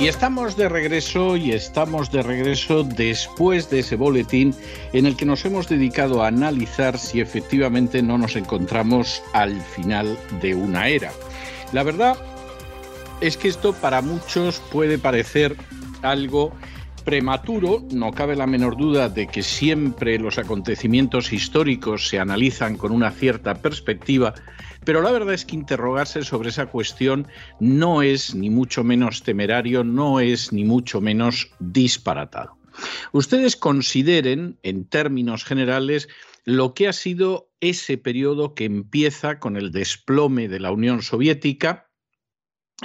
Y estamos de regreso y estamos de regreso después de ese boletín en el que nos hemos dedicado a analizar si efectivamente no nos encontramos al final de una era. La verdad es que esto para muchos puede parecer algo prematuro, no cabe la menor duda de que siempre los acontecimientos históricos se analizan con una cierta perspectiva, pero la verdad es que interrogarse sobre esa cuestión no es ni mucho menos temerario, no es ni mucho menos disparatado. Ustedes consideren, en términos generales, lo que ha sido ese periodo que empieza con el desplome de la Unión Soviética,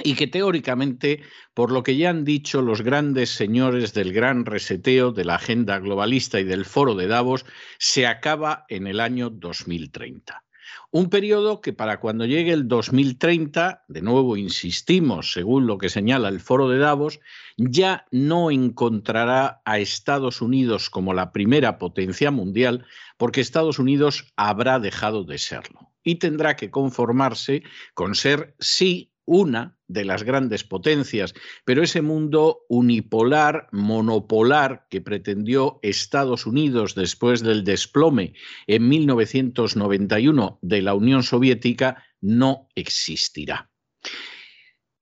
y que teóricamente, por lo que ya han dicho los grandes señores del gran reseteo de la agenda globalista y del foro de Davos, se acaba en el año 2030. Un periodo que para cuando llegue el 2030, de nuevo insistimos, según lo que señala el foro de Davos, ya no encontrará a Estados Unidos como la primera potencia mundial, porque Estados Unidos habrá dejado de serlo y tendrá que conformarse con ser, sí, una de las grandes potencias, pero ese mundo unipolar, monopolar que pretendió Estados Unidos después del desplome en 1991 de la Unión Soviética no existirá.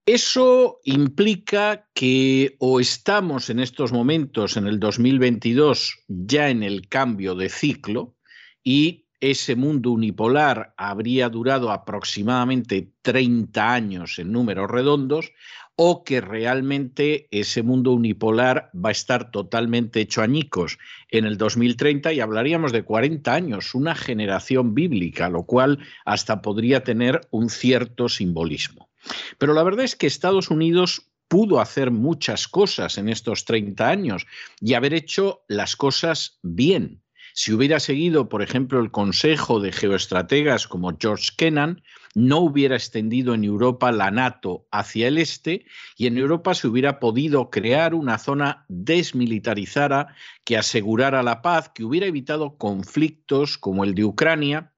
Eso implica que o estamos en estos momentos, en el 2022, ya en el cambio de ciclo y ese mundo unipolar habría durado aproximadamente 30 años en números redondos, o que realmente ese mundo unipolar va a estar totalmente hecho añicos en el 2030 y hablaríamos de 40 años, una generación bíblica, lo cual hasta podría tener un cierto simbolismo. Pero la verdad es que Estados Unidos pudo hacer muchas cosas en estos 30 años y haber hecho las cosas bien. Si hubiera seguido, por ejemplo, el consejo de geoestrategas como George Kennan, no hubiera extendido en Europa la NATO hacia el este y en Europa se hubiera podido crear una zona desmilitarizada que asegurara la paz, que hubiera evitado conflictos como el de Ucrania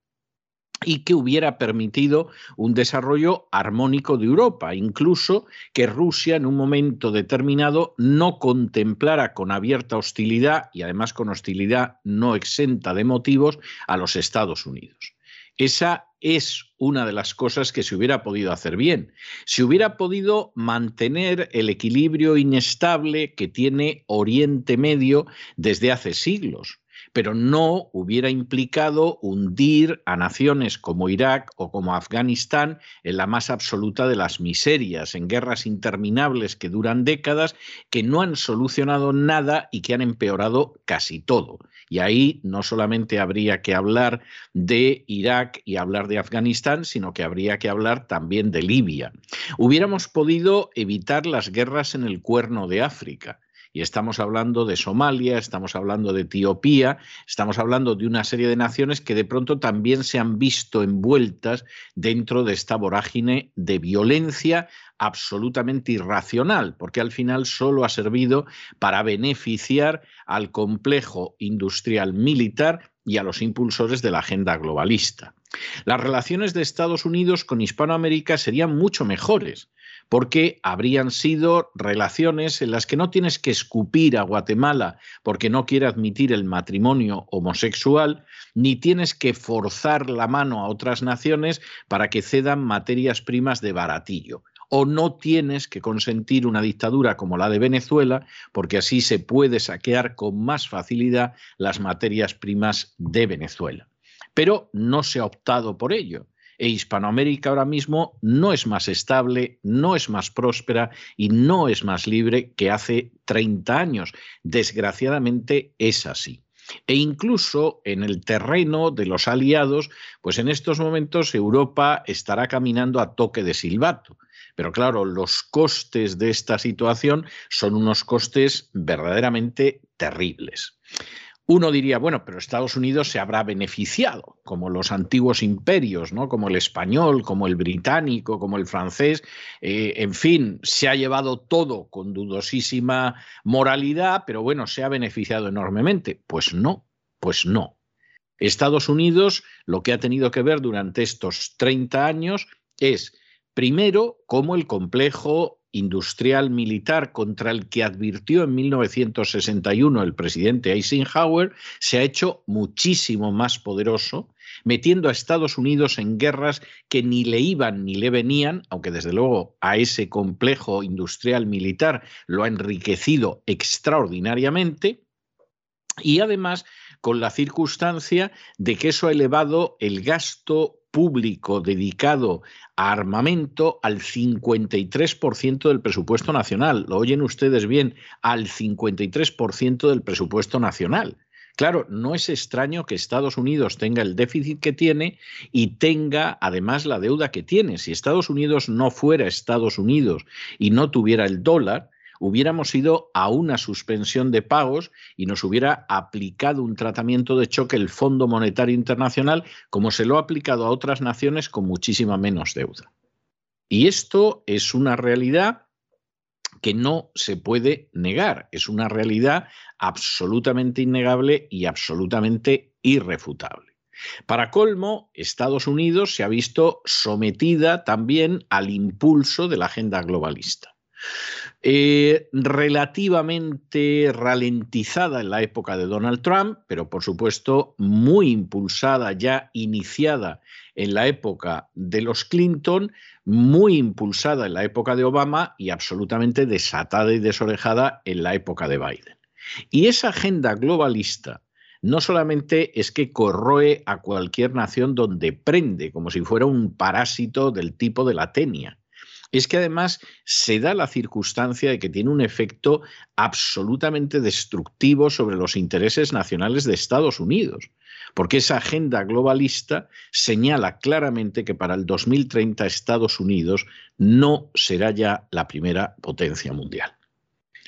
y que hubiera permitido un desarrollo armónico de Europa, incluso que Rusia en un momento determinado no contemplara con abierta hostilidad y además con hostilidad no exenta de motivos a los Estados Unidos. Esa es una de las cosas que se hubiera podido hacer bien. Se hubiera podido mantener el equilibrio inestable que tiene Oriente Medio desde hace siglos pero no hubiera implicado hundir a naciones como Irak o como Afganistán en la más absoluta de las miserias, en guerras interminables que duran décadas, que no han solucionado nada y que han empeorado casi todo. Y ahí no solamente habría que hablar de Irak y hablar de Afganistán, sino que habría que hablar también de Libia. Hubiéramos podido evitar las guerras en el cuerno de África y estamos hablando de Somalia, estamos hablando de Etiopía, estamos hablando de una serie de naciones que de pronto también se han visto envueltas dentro de esta vorágine de violencia absolutamente irracional, porque al final solo ha servido para beneficiar al complejo industrial militar y a los impulsores de la agenda globalista. Las relaciones de Estados Unidos con Hispanoamérica serían mucho mejores porque habrían sido relaciones en las que no tienes que escupir a Guatemala porque no quiere admitir el matrimonio homosexual, ni tienes que forzar la mano a otras naciones para que cedan materias primas de baratillo o no tienes que consentir una dictadura como la de Venezuela, porque así se puede saquear con más facilidad las materias primas de Venezuela. Pero no se ha optado por ello e Hispanoamérica ahora mismo no es más estable, no es más próspera y no es más libre que hace 30 años. Desgraciadamente es así. E incluso en el terreno de los aliados, pues en estos momentos Europa estará caminando a toque de silbato. Pero claro, los costes de esta situación son unos costes verdaderamente terribles. Uno diría, bueno, pero Estados Unidos se habrá beneficiado, como los antiguos imperios, ¿no? como el español, como el británico, como el francés, eh, en fin, se ha llevado todo con dudosísima moralidad, pero bueno, se ha beneficiado enormemente. Pues no, pues no. Estados Unidos lo que ha tenido que ver durante estos 30 años es, primero, cómo el complejo industrial militar contra el que advirtió en 1961 el presidente Eisenhower se ha hecho muchísimo más poderoso, metiendo a Estados Unidos en guerras que ni le iban ni le venían, aunque desde luego a ese complejo industrial militar lo ha enriquecido extraordinariamente, y además con la circunstancia de que eso ha elevado el gasto público dedicado a armamento al 53% del presupuesto nacional. Lo oyen ustedes bien, al 53% del presupuesto nacional. Claro, no es extraño que Estados Unidos tenga el déficit que tiene y tenga además la deuda que tiene. Si Estados Unidos no fuera Estados Unidos y no tuviera el dólar, hubiéramos ido a una suspensión de pagos y nos hubiera aplicado un tratamiento de choque el Fondo Monetario Internacional como se lo ha aplicado a otras naciones con muchísima menos deuda. Y esto es una realidad que no se puede negar, es una realidad absolutamente innegable y absolutamente irrefutable. Para colmo, Estados Unidos se ha visto sometida también al impulso de la agenda globalista. Eh, relativamente ralentizada en la época de Donald Trump, pero por supuesto muy impulsada, ya iniciada en la época de los Clinton, muy impulsada en la época de Obama y absolutamente desatada y desorejada en la época de Biden. Y esa agenda globalista no solamente es que corroe a cualquier nación donde prende, como si fuera un parásito del tipo de la tenia, es que además se da la circunstancia de que tiene un efecto absolutamente destructivo sobre los intereses nacionales de Estados Unidos, porque esa agenda globalista señala claramente que para el 2030 Estados Unidos no será ya la primera potencia mundial.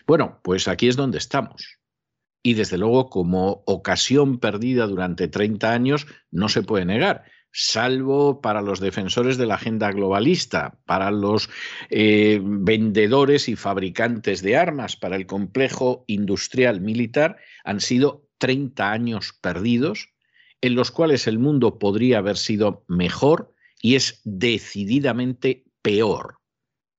Bueno, pues aquí es donde estamos. Y desde luego, como ocasión perdida durante 30 años, no se puede negar salvo para los defensores de la agenda globalista, para los eh, vendedores y fabricantes de armas, para el complejo industrial militar, han sido 30 años perdidos en los cuales el mundo podría haber sido mejor y es decididamente peor,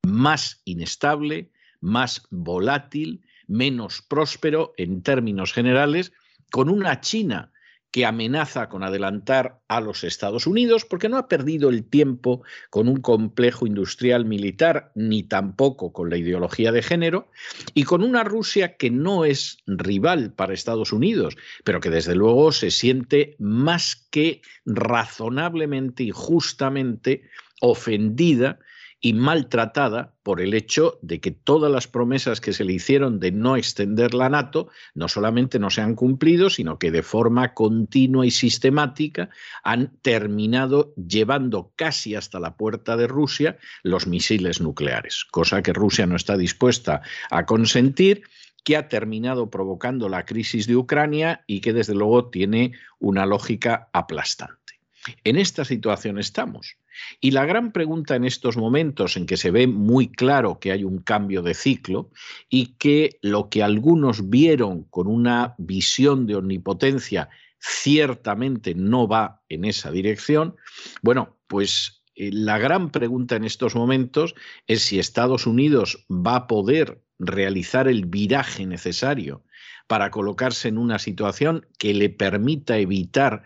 más inestable, más volátil, menos próspero en términos generales, con una China que amenaza con adelantar a los Estados Unidos, porque no ha perdido el tiempo con un complejo industrial militar, ni tampoco con la ideología de género, y con una Rusia que no es rival para Estados Unidos, pero que desde luego se siente más que razonablemente y justamente ofendida y maltratada por el hecho de que todas las promesas que se le hicieron de no extender la NATO no solamente no se han cumplido, sino que de forma continua y sistemática han terminado llevando casi hasta la puerta de Rusia los misiles nucleares, cosa que Rusia no está dispuesta a consentir que ha terminado provocando la crisis de Ucrania y que desde luego tiene una lógica aplastante. En esta situación estamos. Y la gran pregunta en estos momentos en que se ve muy claro que hay un cambio de ciclo y que lo que algunos vieron con una visión de omnipotencia ciertamente no va en esa dirección, bueno, pues eh, la gran pregunta en estos momentos es si Estados Unidos va a poder realizar el viraje necesario para colocarse en una situación que le permita evitar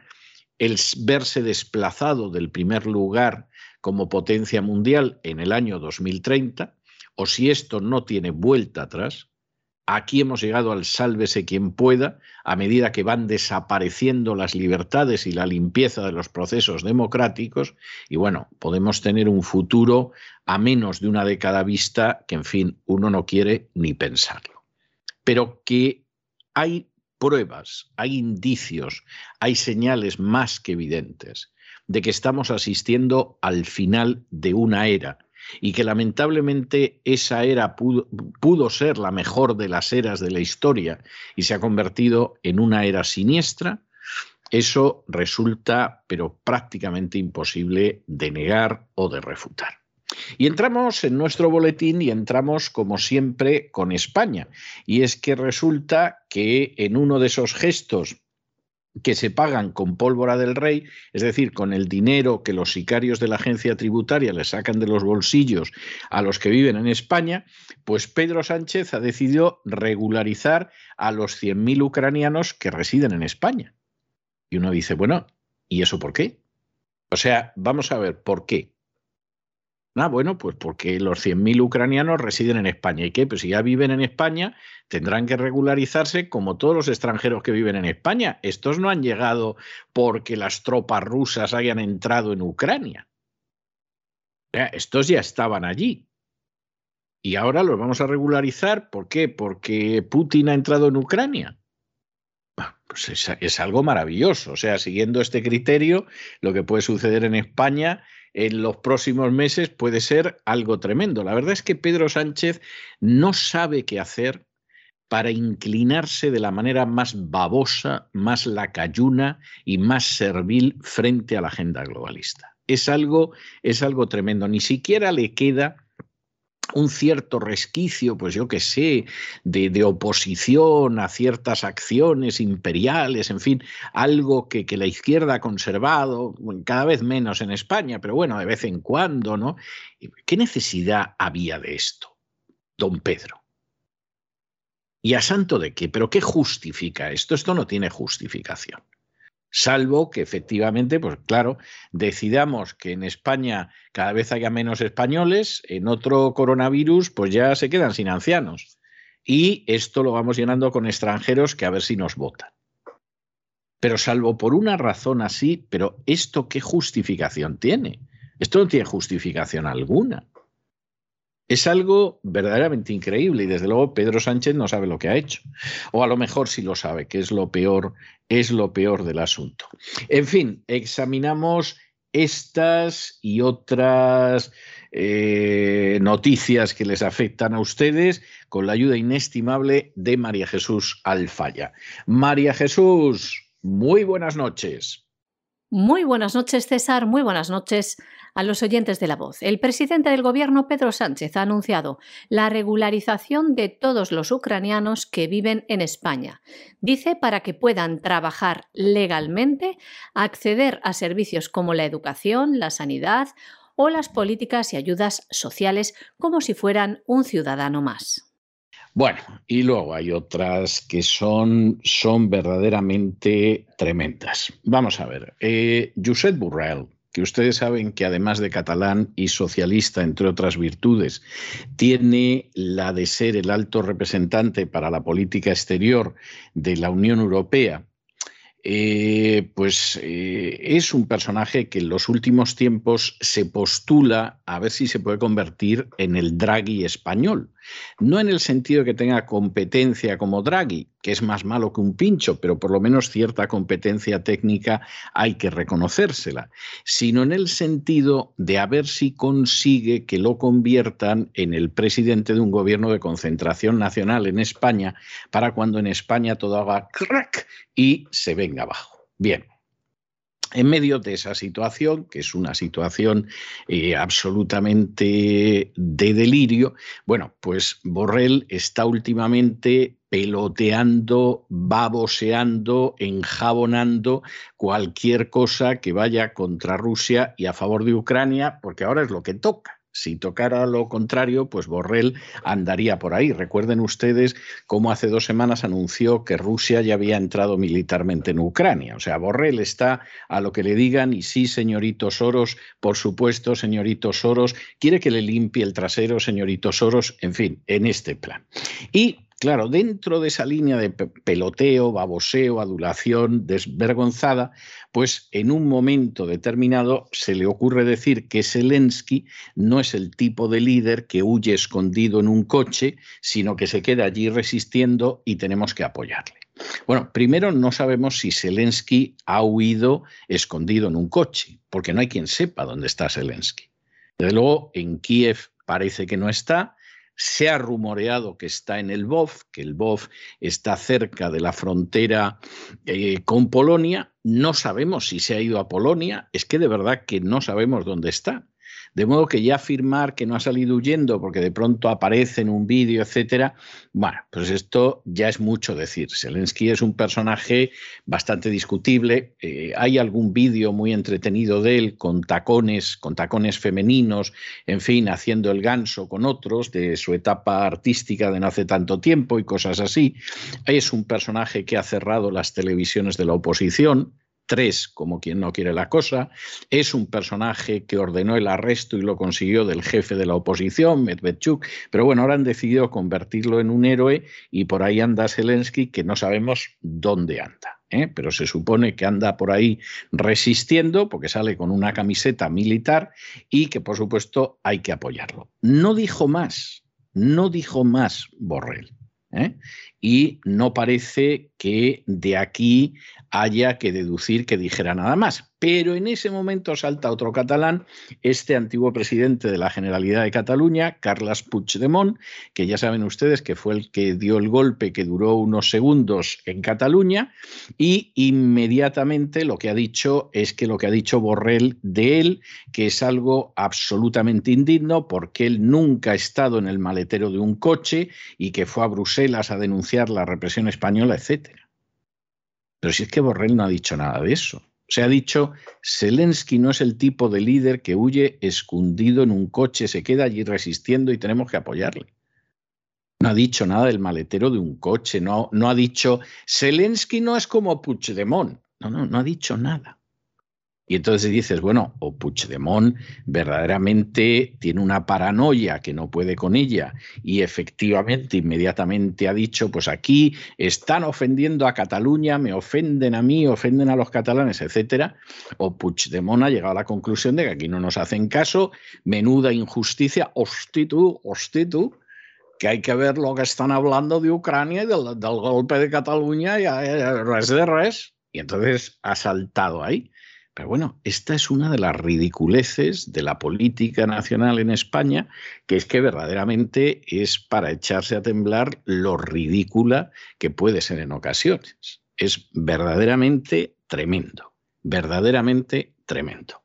el verse desplazado del primer lugar como potencia mundial en el año 2030, o si esto no tiene vuelta atrás, aquí hemos llegado al sálvese quien pueda, a medida que van desapareciendo las libertades y la limpieza de los procesos democráticos, y bueno, podemos tener un futuro a menos de una década vista que, en fin, uno no quiere ni pensarlo. Pero que hay pruebas, hay indicios, hay señales más que evidentes de que estamos asistiendo al final de una era y que lamentablemente esa era pudo, ser la mejor de las eras de la historia y se ha convertido en una era siniestra, eso resulta pero prácticamente imposible de negar o de refutar. Y entramos en nuestro boletín y entramos, como siempre, con España. Y es que resulta que en uno de esos gestos que se pagan con pólvora del rey, es decir, con el dinero que los sicarios de la agencia tributaria le sacan de los bolsillos a los que viven en España, pues Pedro Sánchez ha decidido regularizar a los 100.000 ucranianos que residen en España. Y uno dice, bueno, ¿y eso por qué? O sea, vamos a ver, ¿por qué? Ah, bueno, pues porque los 100.000 ucranianos residen en España. ¿Y qué? Pues si ya viven en España, tendrán que regularizarse como todos los extranjeros que viven en España. Estos no han llegado porque las tropas rusas hayan entrado en Ucrania. Estos ya estaban allí. Y ahora los vamos a regularizar. ¿Por qué? Porque Putin ha entrado en Ucrania. Pues es, es algo maravilloso. O sea, siguiendo este criterio, lo que puede suceder en España en los próximos meses puede ser algo tremendo. La verdad es que Pedro Sánchez no sabe qué hacer para inclinarse de la manera más babosa, más lacayuna y más servil frente a la agenda globalista. Es algo, es algo tremendo. Ni siquiera le queda un cierto resquicio, pues yo qué sé, de, oposición a ciertas acciones imperiales, en fin, algo que, que, la izquierda ha conservado, cada vez menos en España, pero bueno, de vez en cuando, ¿no? ¿Qué necesidad había de esto, don Pedro? ¿Y a santo de qué? ¿Pero qué justifica esto? Esto no tiene justificación salvo que efectivamente, pues claro, decidamos que en España cada vez haya menos españoles, en otro coronavirus pues ya se quedan sin ancianos. Y esto lo vamos llenando con extranjeros que a ver si nos votan. Pero salvo por una razón así, pero ¿esto qué justificación tiene? Esto no tiene justificación alguna. Es algo verdaderamente increíble y desde luego Pedro Sánchez no sabe lo que ha hecho. O a lo mejor sí lo sabe, que es lo peor, es lo peor del asunto. En fin, examinamos estas y otras eh, noticias que les afectan a ustedes con la ayuda inestimable de María Jesús Alfaya. María Jesús, muy buenas noches. Muy buenas noches, César. Muy buenas noches a los oyentes de la voz. El presidente del gobierno, Pedro Sánchez, ha anunciado la regularización de todos los ucranianos que viven en España. Dice para que puedan trabajar legalmente, acceder a servicios como la educación, la sanidad o las políticas y ayudas sociales como si fueran un ciudadano más. Bueno, y luego hay otras que son, son verdaderamente tremendas. Vamos a ver. Eh, Josep Burrell, que ustedes saben que además de catalán y socialista, entre otras virtudes, tiene la de ser el alto representante para la política exterior de la Unión Europea, eh, pues eh, es un personaje que en los últimos tiempos se postula a ver si se puede convertir en el Draghi español. No en el sentido que tenga competencia como Draghi, que es más malo que un pincho, pero por lo menos cierta competencia técnica hay que reconocérsela, sino en el sentido de a ver si consigue que lo conviertan en el presidente de un gobierno de concentración nacional en España, para cuando en España todo haga crack y se venga abajo. Bien, en medio de esa situación, que es una situación eh, absolutamente de delirio, bueno, pues Borrell está últimamente peloteando, baboseando, enjabonando cualquier cosa que vaya contra Rusia y a favor de Ucrania, porque ahora es lo que toca. Si tocara lo contrario, pues Borrell andaría por ahí. Recuerden ustedes cómo hace dos semanas anunció que Rusia ya había entrado militarmente en Ucrania. O sea, Borrell está a lo que le digan y sí, señorito Soros, por supuesto, señorito Soros, quiere que le limpie el trasero, señorito Soros, en fin, en este plan. Y Claro, dentro de esa línea de peloteo, baboseo, adulación, desvergonzada, pues en un momento determinado se le ocurre decir que Zelensky no es el tipo de líder que huye escondido en un coche, sino que se queda allí resistiendo y tenemos que apoyarle. Bueno, primero no sabemos si Zelensky ha huido escondido en un coche, porque no hay quien sepa dónde está Zelensky. Desde luego, en Kiev parece que no está. Se ha rumoreado que está en el BOV, que el BOV está cerca de la frontera eh, con Polonia. No sabemos si se ha ido a Polonia. Es que de verdad que no sabemos dónde está. De modo que ya afirmar que no ha salido huyendo porque de pronto aparece en un vídeo, etcétera, bueno, pues esto ya es mucho decir. Zelensky es un personaje bastante discutible. Eh, hay algún vídeo muy entretenido de él con tacones, con tacones femeninos, en fin, haciendo el ganso con otros de su etapa artística de no hace tanto tiempo y cosas así. Es un personaje que ha cerrado las televisiones de la oposición tres, como quien no quiere la cosa. Es un personaje que ordenó el arresto y lo consiguió del jefe de la oposición, Medvedchuk. Pero bueno, ahora han decidido convertirlo en un héroe y por ahí anda Zelensky, que no sabemos dónde anda. ¿eh? Pero se supone que anda por ahí resistiendo porque sale con una camiseta militar y que por supuesto hay que apoyarlo. No dijo más, no dijo más Borrell. ¿eh? Y no parece que de aquí haya que deducir que dijera nada más. Pero en ese momento salta otro catalán, este antiguo presidente de la Generalidad de Cataluña, Carles Puigdemont, que ya saben ustedes que fue el que dio el golpe que duró unos segundos en Cataluña, y inmediatamente lo que ha dicho es que lo que ha dicho Borrell de él, que es algo absolutamente indigno, porque él nunca ha estado en el maletero de un coche y que fue a Bruselas a denunciar la represión española, etcétera. Pero si es que Borrell no ha dicho nada de eso. Se ha dicho, Zelensky no es el tipo de líder que huye escondido en un coche, se queda allí resistiendo y tenemos que apoyarle. No ha dicho nada del maletero de un coche, no, no ha dicho, Zelensky no es como Puigdemont. No, no, no ha dicho nada. Y entonces dices, bueno, o Puigdemont verdaderamente tiene una paranoia que no puede con ella y efectivamente inmediatamente ha dicho, pues aquí están ofendiendo a Cataluña, me ofenden a mí, ofenden a los catalanes, etcétera. O Puigdemont ha llegado a la conclusión de que aquí no nos hacen caso, menuda injusticia, hostitu, hostitu, que hay que ver lo que están hablando de Ucrania y del, golpe de Cataluña y res de res. Y entonces ha saltado ahí. Pero bueno, esta es una de las ridiculeces de la política nacional en España, que es que verdaderamente es para echarse a temblar lo ridícula que puede ser en ocasiones. Es verdaderamente tremendo, verdaderamente tremendo.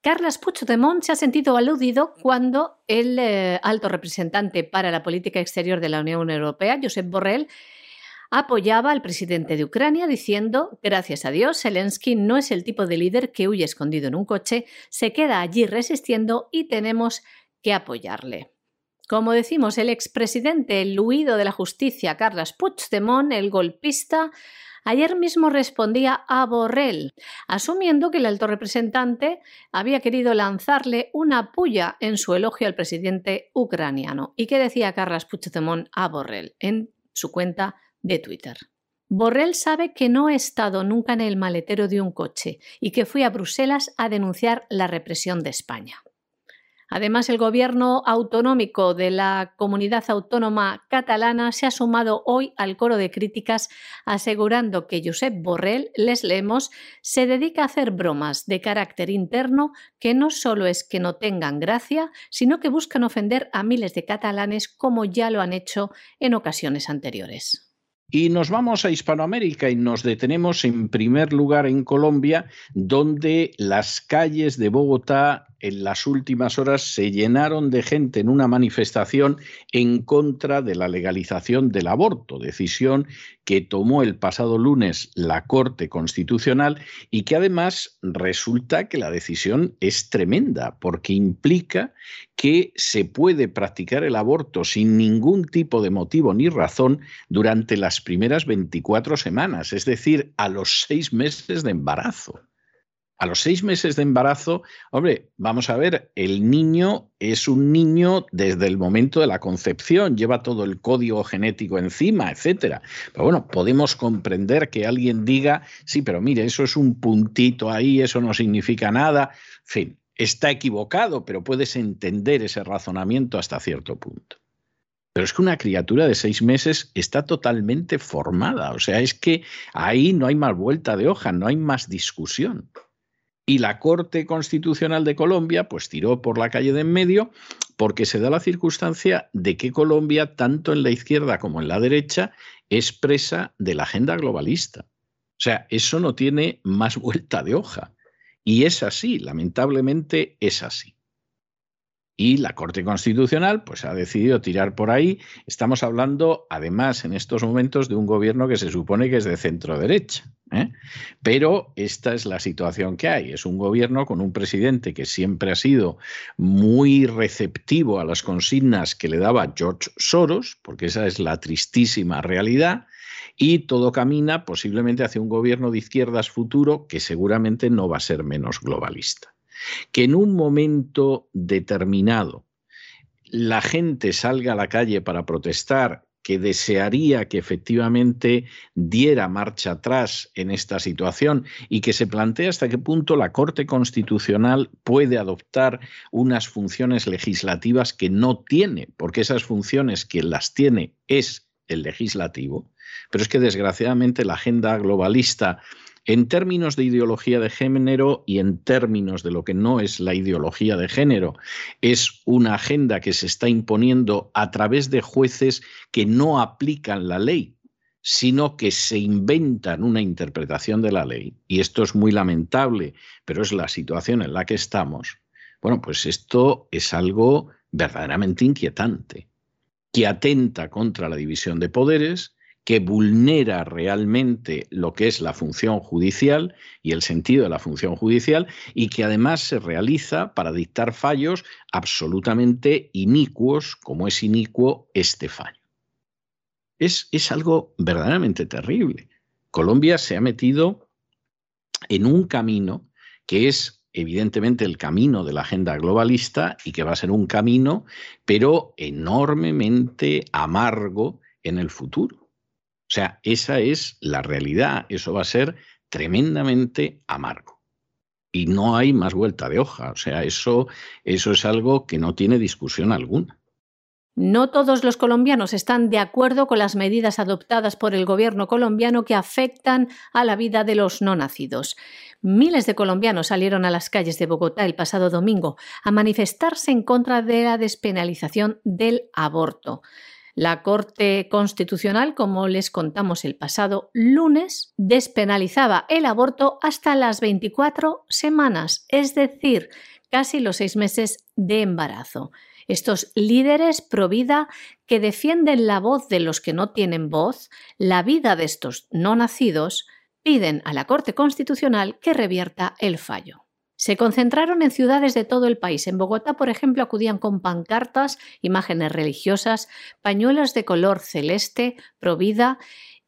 Carles Puigdemont se ha sentido aludido cuando el eh, alto representante para la política exterior de la Unión Europea, Josep Borrell, apoyaba al presidente de Ucrania diciendo, gracias a Dios, Zelensky no es el tipo de líder que huye escondido en un coche, se queda allí resistiendo y tenemos que apoyarle. Como decimos, el expresidente, el huido de la justicia, Carles Puigdemont, el golpista, ayer mismo respondía a Borrell, asumiendo que el alto representante había querido lanzarle una puya en su elogio al presidente ucraniano. ¿Y qué decía Carles Puigdemont a Borrell en su cuenta de Twitter. Borrell sabe que no he estado nunca en el maletero de un coche y que fui a Bruselas a denunciar la represión de España. Además, el gobierno autonómico de la comunidad autónoma catalana se ha sumado hoy al coro de críticas asegurando que Josep Borrell, les leemos, se dedica a hacer bromas de carácter interno que no solo es que no tengan gracia, sino que buscan ofender a miles de catalanes como ya lo han hecho en ocasiones anteriores. Y nos vamos a Hispanoamérica y nos detenemos en primer lugar en Colombia, donde las calles de Bogotá en las últimas horas se llenaron de gente en una manifestación en contra de la legalización del aborto, decisión que tomó el pasado lunes la Corte Constitucional y que además resulta que la decisión es tremenda porque implica que se puede practicar el aborto sin ningún tipo de motivo ni razón durante las primeras 24 semanas, es decir, a los seis meses de embarazo. A los seis meses de embarazo, hombre, vamos a ver, el niño es un niño desde el momento de la concepción, lleva todo el código genético encima, etcétera. Pero bueno, podemos comprender que alguien diga, sí, pero mire, eso es un puntito ahí, eso no significa nada. En fin, está equivocado, pero puedes entender ese razonamiento hasta cierto punto. Pero es que una criatura de seis meses está totalmente formada. O sea, es que ahí no hay más vuelta de hoja, no hay más discusión. Y la Corte Constitucional de Colombia pues tiró por la calle de en medio porque se da la circunstancia de que Colombia, tanto en la izquierda como en la derecha, es presa de la agenda globalista. O sea, eso no tiene más vuelta de hoja. Y es así, lamentablemente es así. Y la Corte Constitucional pues, ha decidido tirar por ahí. Estamos hablando, además, en estos momentos de un gobierno que se supone que es de centro derecha. ¿eh? Pero esta es la situación que hay. Es un gobierno con un presidente que siempre ha sido muy receptivo a las consignas que le daba George Soros, porque esa es la tristísima realidad. Y todo camina posiblemente hacia un gobierno de izquierdas futuro que seguramente no va a ser menos globalista que en un momento determinado la gente salga a la calle para protestar, que desearía que efectivamente diera marcha atrás en esta situación y que se plantee hasta qué punto la Corte Constitucional puede adoptar unas funciones legislativas que no tiene, porque esas funciones que las tiene es el legislativo. Pero es que desgraciadamente la agenda globalista en términos de ideología de género y en términos de lo que no es la ideología de género, es una agenda que se está imponiendo a través de jueces que no aplican la ley, sino que se inventan una interpretación de la ley. Y esto es muy lamentable, pero es la situación en la que estamos. Bueno, pues esto es algo verdaderamente inquietante, que atenta contra la división de poderes, que vulnera realmente lo que es la función judicial y el sentido de la función judicial y que además se realiza para dictar fallos absolutamente inicuos, como es inicuo este fallo. Es, es algo verdaderamente terrible. Colombia se ha metido en un camino que es evidentemente el camino de la agenda globalista y que va a ser un camino, pero enormemente amargo en el futuro. O sea, esa es la realidad, eso va a ser tremendamente amargo. Y no hay más vuelta de hoja, o sea, eso, eso es algo que no tiene discusión alguna. No todos los colombianos están de acuerdo con las medidas adoptadas por el gobierno colombiano que afectan a la vida de los no nacidos. Miles de colombianos salieron a las calles de Bogotá el pasado domingo a manifestarse en contra de la despenalización del aborto. La Corte Constitucional, como les contamos el pasado lunes, despenalizaba el aborto hasta las 24 semanas, es decir, casi los seis meses de embarazo. Estos líderes pro vida que defienden la voz de los que no tienen voz, la vida de estos no nacidos, piden a la Corte Constitucional que revierta el fallo. Se concentraron en ciudades de todo el país. En Bogotá, por ejemplo, acudían con pancartas, imágenes religiosas, pañuelos de color celeste, provida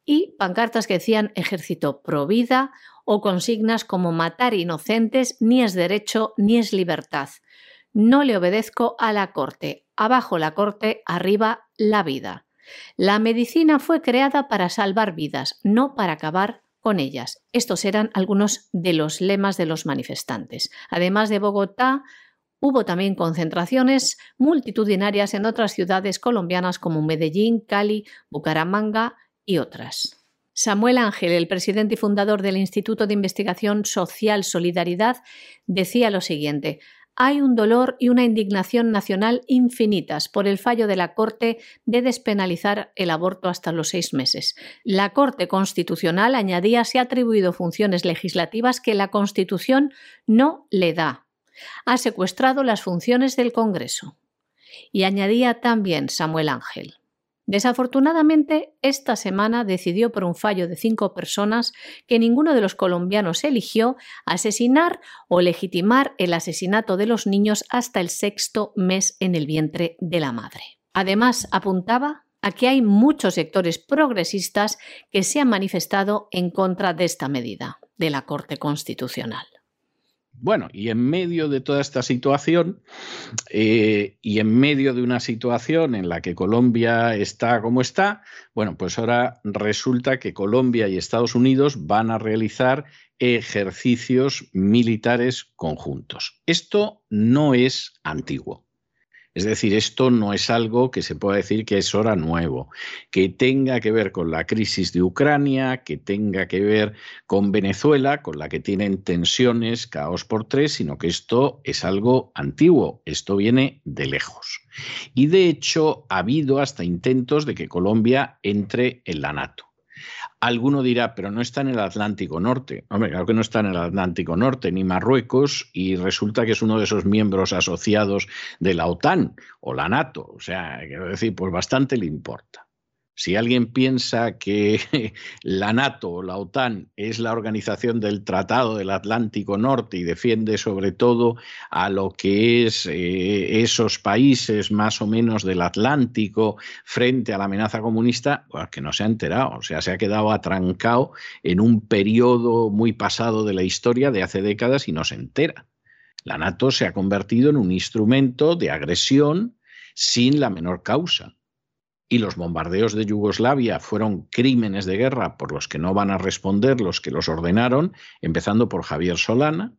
y pancartas que decían ejército provida o consignas como matar inocentes ni es derecho ni es libertad. No le obedezco a la corte. Abajo la corte, arriba la vida. La medicina fue creada para salvar vidas, no para acabar con ellas. Estos eran algunos de los lemas de los manifestantes. Además de Bogotá, hubo también concentraciones multitudinarias en otras ciudades colombianas como Medellín, Cali, Bucaramanga y otras. Samuel Ángel, el presidente y fundador del Instituto de Investigación Social Solidaridad, decía lo siguiente hay un dolor y una indignación nacional infinitas por el fallo de la Corte de despenalizar el aborto hasta los seis meses. La Corte Constitucional, añadía, se ha atribuido funciones legislativas que la Constitución no le da. Ha secuestrado las funciones del Congreso. Y añadía también Samuel Ángel. Desafortunadamente, esta semana decidió por un fallo de cinco personas que ninguno de los colombianos eligió asesinar o legitimar el asesinato de los niños hasta el sexto mes en el vientre de la madre. Además, apuntaba a que hay muchos sectores progresistas que se han manifestado en contra de esta medida de la Corte Constitucional. Bueno, y en medio de toda esta situación, eh, y en medio de una situación en la que Colombia está como está, bueno, pues ahora resulta que Colombia y Estados Unidos van a realizar ejercicios militares conjuntos. Esto no es antiguo. Es decir, esto no es algo que se pueda decir que es hora nuevo, que tenga que ver con la crisis de Ucrania, que tenga que ver con Venezuela, con la que tienen tensiones, caos por tres, sino que esto es algo antiguo, esto viene de lejos. Y de hecho ha habido hasta intentos de que Colombia entre en la NATO. Alguno dirá, pero no está en el Atlántico Norte. Hombre, claro que no está en el Atlántico Norte, ni Marruecos, y resulta que es uno de esos miembros asociados de la OTAN o la NATO. O sea, quiero decir, pues bastante le importa. Si alguien piensa que la NATO o la OTAN es la organización del Tratado del Atlántico Norte y defiende sobre todo a lo que es eh, esos países más o menos del Atlántico frente a la amenaza comunista, pues que no se ha enterado, o sea, se ha quedado atrancado en un periodo muy pasado de la historia de hace décadas y no se entera. La NATO se ha convertido en un instrumento de agresión sin la menor causa y los bombardeos de Yugoslavia fueron crímenes de guerra por los que no van a responder los que los ordenaron, empezando por Javier Solana,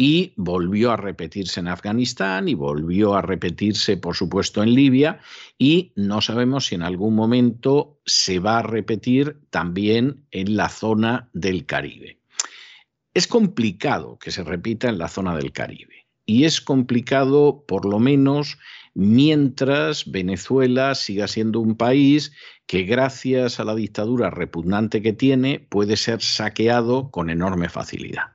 y volvió a repetirse en Afganistán y volvió a repetirse, por supuesto, en Libia, y no sabemos si en algún momento se va a repetir también en la zona del Caribe. Es complicado que se repita en la zona del Caribe, y es complicado por lo menos mientras Venezuela siga siendo un país que gracias a la dictadura repugnante que tiene puede ser saqueado con enorme facilidad.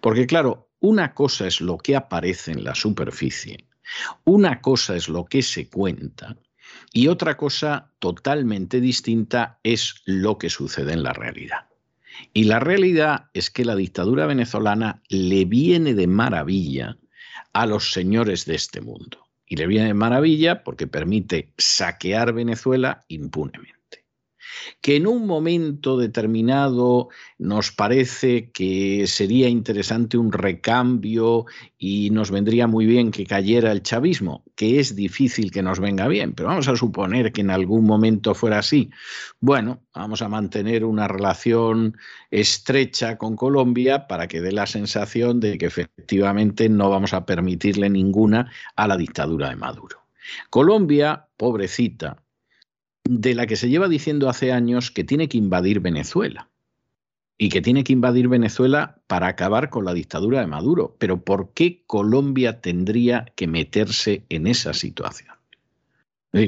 Porque claro, una cosa es lo que aparece en la superficie, una cosa es lo que se cuenta y otra cosa totalmente distinta es lo que sucede en la realidad. Y la realidad es que la dictadura venezolana le viene de maravilla a los señores de este mundo y le viene de maravilla porque permite saquear Venezuela impunemente que en un momento determinado nos parece que sería interesante un recambio y nos vendría muy bien que cayera el chavismo, que es difícil que nos venga bien, pero vamos a suponer que en algún momento fuera así. Bueno, vamos a mantener una relación estrecha con Colombia para que dé la sensación de que efectivamente no vamos a permitirle ninguna a la dictadura de Maduro. Colombia, pobrecita, de la que se lleva diciendo hace años que tiene que invadir Venezuela y que tiene que invadir Venezuela para acabar con la dictadura de Maduro. Pero ¿por qué Colombia tendría que meterse en esa situación?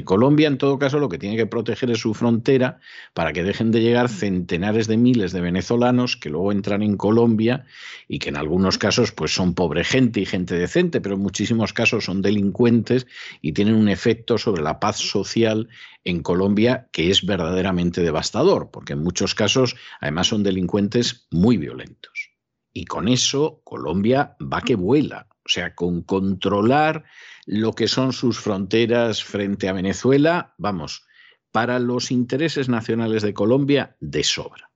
Colombia, en todo caso, lo que tiene que proteger es su frontera para que dejen de llegar centenares de miles de venezolanos que luego entran en Colombia y que en algunos casos pues, son pobre gente y gente decente, pero en muchísimos casos son delincuentes y tienen un efecto sobre la paz social en Colombia que es verdaderamente devastador, porque en muchos casos además son delincuentes muy violentos. Y con eso Colombia va que vuela, o sea, con controlar lo que son sus fronteras frente a Venezuela, vamos, para los intereses nacionales de Colombia, de sobra.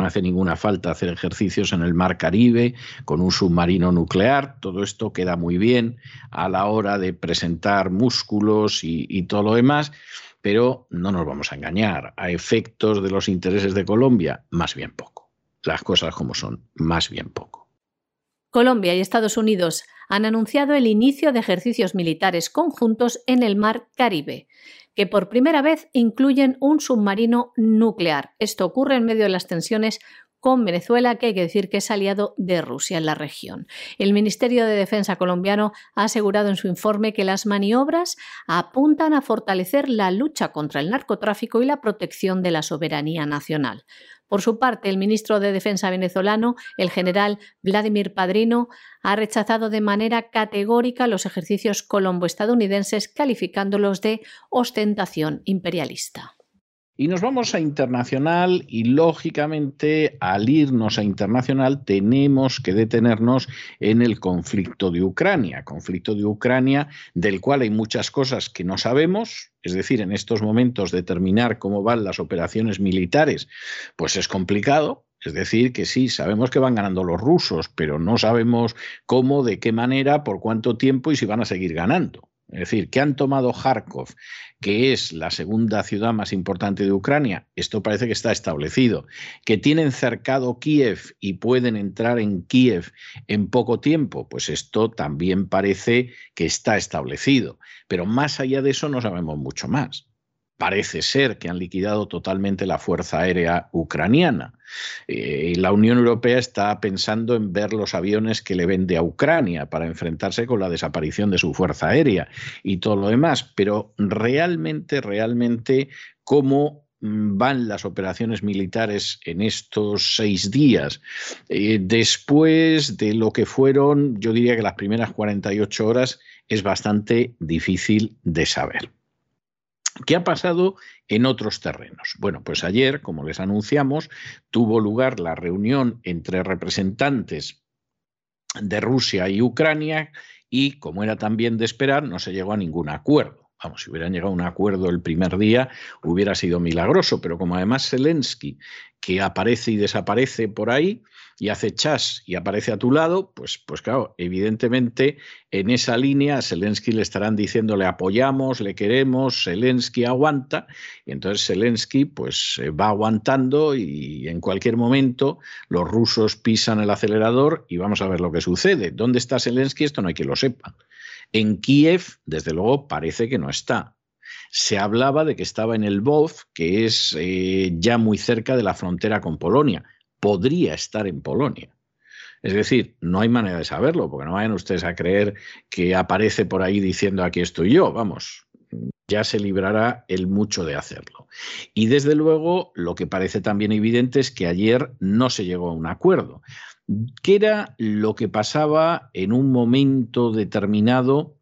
No hace ninguna falta hacer ejercicios en el Mar Caribe con un submarino nuclear. Todo esto queda muy bien a la hora de presentar músculos y, todo lo demás, pero no nos vamos a engañar. A efectos de los intereses de Colombia, más bien poco. Las cosas como son, más bien poco. Colombia y Estados Unidos han anunciado el inicio de ejercicios militares conjuntos en el Mar Caribe, que por primera vez incluyen un submarino nuclear. Esto ocurre en medio de las tensiones con Venezuela, que hay que decir que es aliado de Rusia en la región. El Ministerio de Defensa colombiano ha asegurado en su informe que las maniobras apuntan a fortalecer la lucha contra el narcotráfico y la protección de la soberanía nacional. Por su parte, el ministro de Defensa venezolano, el general Vladimir Padrino, ha rechazado de manera categórica los ejercicios colombo-estadounidenses, calificándolos de ostentación imperialista. Y nos vamos a internacional y lógicamente al irnos a internacional tenemos que detenernos en el conflicto de Ucrania, conflicto de Ucrania del cual hay muchas cosas que no sabemos, es decir, en estos momentos determinar cómo van las operaciones militares, pues es complicado, es decir, que sí, sabemos que van ganando los rusos, pero no sabemos cómo, de qué manera, por cuánto tiempo y si van a seguir ganando. Es decir, que han tomado Kharkov, que es la segunda ciudad más importante de Ucrania, esto parece que está establecido. Que tienen cercado Kiev y pueden entrar en Kiev en poco tiempo, pues esto también parece que está establecido. Pero más allá de eso no sabemos mucho más parece ser que han liquidado totalmente la Fuerza Aérea Ucraniana. Eh, la Unión Europea está pensando en ver los aviones que le vende a Ucrania para enfrentarse con la desaparición de su Fuerza Aérea y todo lo demás. Pero realmente, realmente, ¿cómo van las operaciones militares en estos seis días, eh, después de lo que fueron, yo diría que las primeras 48 horas, es bastante difícil de saber. ¿Qué ha pasado en otros terrenos? Bueno, pues ayer, como les anunciamos, tuvo lugar la reunión entre representantes de Rusia y Ucrania y, como era también de esperar, no se llegó a ningún acuerdo. Vamos, si hubieran llegado a un acuerdo el primer día, hubiera sido milagroso, pero como además Zelensky, que aparece y desaparece por ahí, y hace chas y aparece a tu lado, pues, pues claro, evidentemente en esa línea a Zelensky le estarán diciendo le apoyamos, le queremos, Zelensky aguanta, y entonces Zelensky pues va aguantando y en cualquier momento los rusos pisan el acelerador y vamos a ver lo que sucede. ¿Dónde está Zelensky? Esto no hay que lo sepa. En Kiev, desde luego, parece que no está. Se hablaba de que estaba en el Bov, que es eh, ya muy cerca de la frontera con Polonia podría estar en Polonia. Es decir, no hay manera de saberlo, porque no vayan ustedes a creer que aparece por ahí diciendo aquí estoy yo, vamos, ya se librará el mucho de hacerlo. Y desde luego, lo que parece también evidente es que ayer no se llegó a un acuerdo. ¿Qué era lo que pasaba en un momento determinado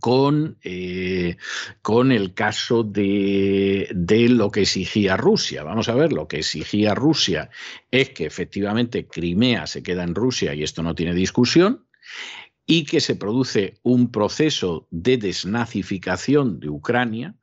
con, eh, con el caso de, de, lo que exigía Rusia. Vamos a ver, lo que exigía Rusia es que efectivamente Crimea se queda en Rusia y esto no tiene discusión y que se produce un proceso de desnazificación de Ucrania,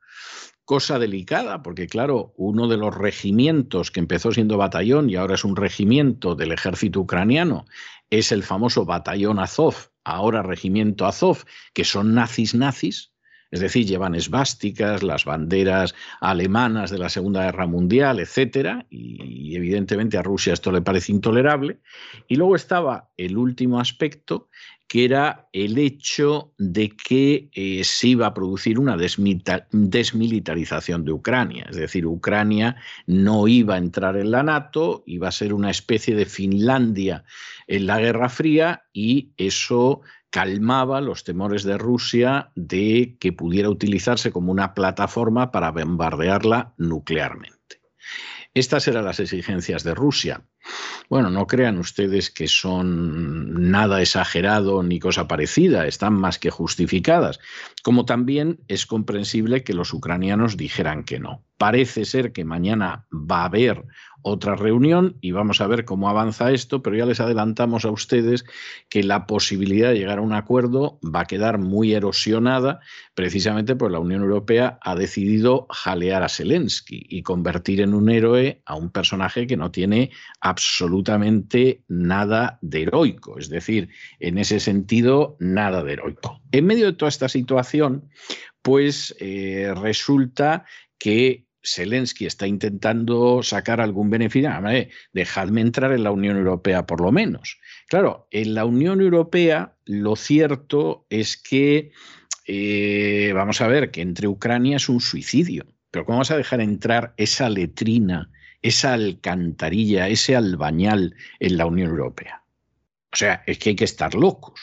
cosa delicada, porque claro, uno de los regimientos que empezó siendo batallón y ahora es un regimiento del ejército ucraniano es el famoso batallón Azov, ahora regimiento Azov, que son nazis nazis, es decir, llevan esvásticas, las banderas alemanas de la Segunda Guerra Mundial, etcétera, y, evidentemente a Rusia esto le parece intolerable. Y luego estaba el último aspecto, que era el hecho de que eh, se iba a producir una desmilitarización de Ucrania, es decir, Ucrania no iba a entrar en la NATO, iba a ser una especie de Finlandia en la Guerra Fría y eso calmaba los temores de Rusia de que pudiera utilizarse como una plataforma para bombardearla nuclearmente. Estas eran las exigencias de Rusia. Bueno, no crean ustedes que son nada exagerado ni cosa parecida, están más que justificadas, como también es comprensible que los ucranianos dijeran que no. Parece ser que mañana va a haber otra reunión y vamos a ver cómo avanza esto, pero ya les adelantamos a ustedes que la posibilidad de llegar a un acuerdo va a quedar muy erosionada precisamente porque la Unión Europea ha decidido jalear a Zelensky y convertir en un héroe a un personaje que no tiene absolutamente nada de heroico, es decir, en ese sentido, nada de heroico. En medio de toda esta situación, pues eh, resulta que Zelensky está intentando sacar algún beneficio. dejadme entrar en la Unión Europea por lo menos. Claro, en la Unión Europea lo cierto es que, eh, vamos a ver, que entre Ucrania es un suicidio. Pero ¿cómo vas a dejar entrar esa letrina, esa alcantarilla, ese albañal en la Unión Europea? O sea, es que hay que estar locos.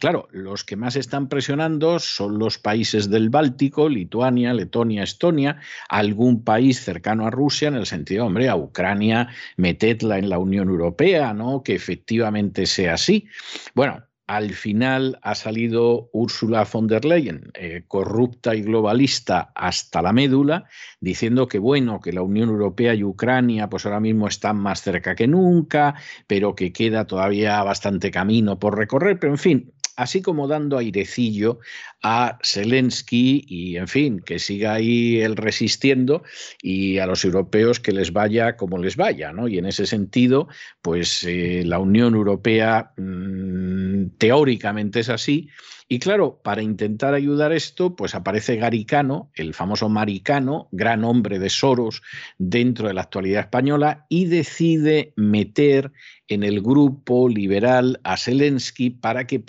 Claro, los que más están presionando son los países del Báltico, Lituania, Letonia, Estonia, algún país cercano a Rusia, en el sentido, hombre, a Ucrania, metedla en la Unión Europea, ¿no? Que efectivamente sea así. Bueno, al final ha salido Ursula von der Leyen, eh, corrupta y globalista hasta la médula, diciendo que bueno, que la Unión Europea y Ucrania pues ahora mismo están más cerca que nunca, pero que queda todavía bastante camino por recorrer, pero en fin, así como dando airecillo a Zelensky y, en fin, que siga ahí él resistiendo y a los europeos que les vaya como les vaya, ¿no? Y en ese sentido, pues eh, la Unión Europea mm, teóricamente es así. Y claro, para intentar ayudar esto, pues aparece Garicano, el famoso Maricano, gran hombre de Soros dentro de la actualidad española, y decide meter en el grupo liberal a Zelensky para que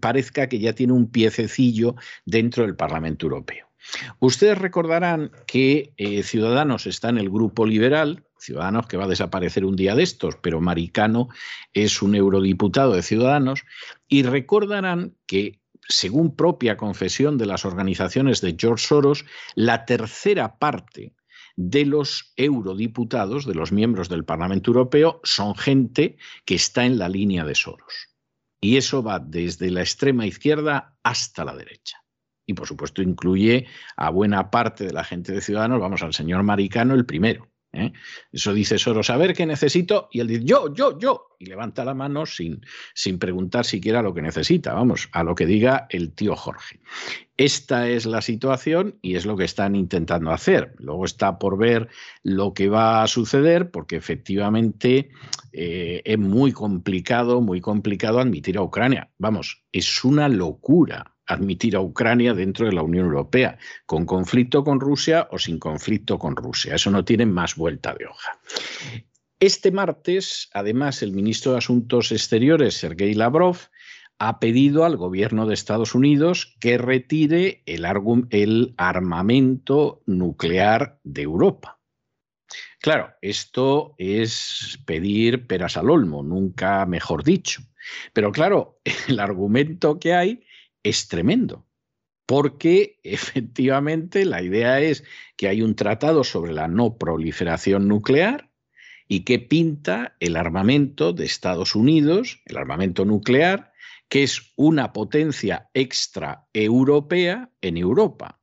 parezca que ya tiene un piececillo dentro del Parlamento Europeo. Ustedes recordarán que eh, Ciudadanos está en el grupo liberal, Ciudadanos que va a desaparecer un día de estos, pero Maricano es un eurodiputado de Ciudadanos, y recordarán que, según propia confesión de las organizaciones de George Soros, la tercera parte de los eurodiputados, de los miembros del Parlamento Europeo, son gente que está en la línea de Soros. Y eso va desde la extrema izquierda hasta la derecha y por supuesto incluye a buena parte de la gente de Ciudadanos, vamos al señor Maricano el primero. ¿Eh? Eso dice Soros, a ver qué necesito, y él dice, yo, yo, yo, y levanta la mano sin, sin preguntar siquiera lo que necesita, vamos, a lo que diga el tío Jorge. Esta es la situación y es lo que están intentando hacer. Luego está por ver lo que va a suceder, porque efectivamente eh, es muy complicado, muy complicado admitir a Ucrania. Vamos, es una locura admitir a Ucrania dentro de la Unión Europea, con conflicto con Rusia o sin conflicto con Rusia. Eso no tiene más vuelta de hoja. Este martes, además, el ministro de Asuntos Exteriores, Sergei Lavrov, ha pedido al gobierno de Estados Unidos que retire el, el armamento nuclear de Europa. Claro, esto es pedir peras al olmo, nunca mejor dicho. Pero claro, el argumento que hay es tremendo, porque efectivamente la idea es que hay un tratado sobre la no proliferación nuclear y que pinta el armamento de Estados Unidos, el armamento nuclear, que es una potencia extra europea en Europa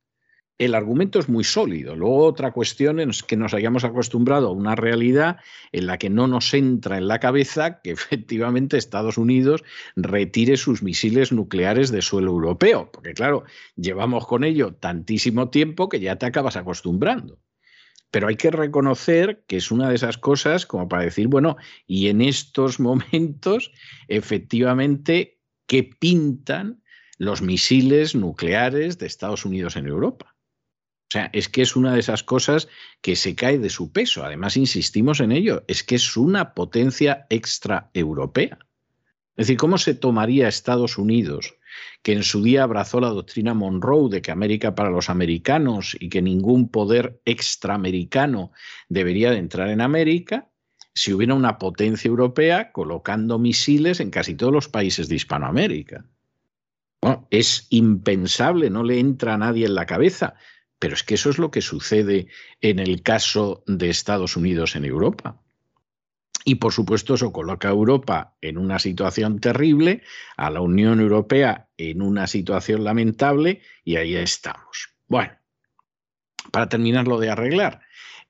el argumento es muy sólido. Luego otra cuestión es que nos hayamos acostumbrado a una realidad en la que no nos entra en la cabeza que efectivamente Estados Unidos retire sus misiles nucleares de suelo europeo, porque claro, llevamos con ello tantísimo tiempo que ya te acabas acostumbrando. Pero hay que reconocer que es una de esas cosas como para decir, bueno, y en estos momentos, efectivamente, ¿qué pintan los misiles nucleares de Estados Unidos en Europa? O sea, es que es una de esas cosas que se cae de su peso. Además, insistimos en ello, es que es una potencia extraeuropea. Es decir, ¿cómo se tomaría Estados Unidos, que en su día abrazó la doctrina Monroe de que América para los americanos y que ningún poder extraamericano debería de entrar en América, si hubiera una potencia europea colocando misiles en casi todos los países de Hispanoamérica? es impensable, no le entra a nadie en la cabeza. Pero es que eso es lo que sucede en el caso de Estados Unidos en Europa. Y por supuesto eso coloca a Europa en una situación terrible, a la Unión Europea en una situación lamentable y ahí estamos. Bueno, para terminar lo de arreglar,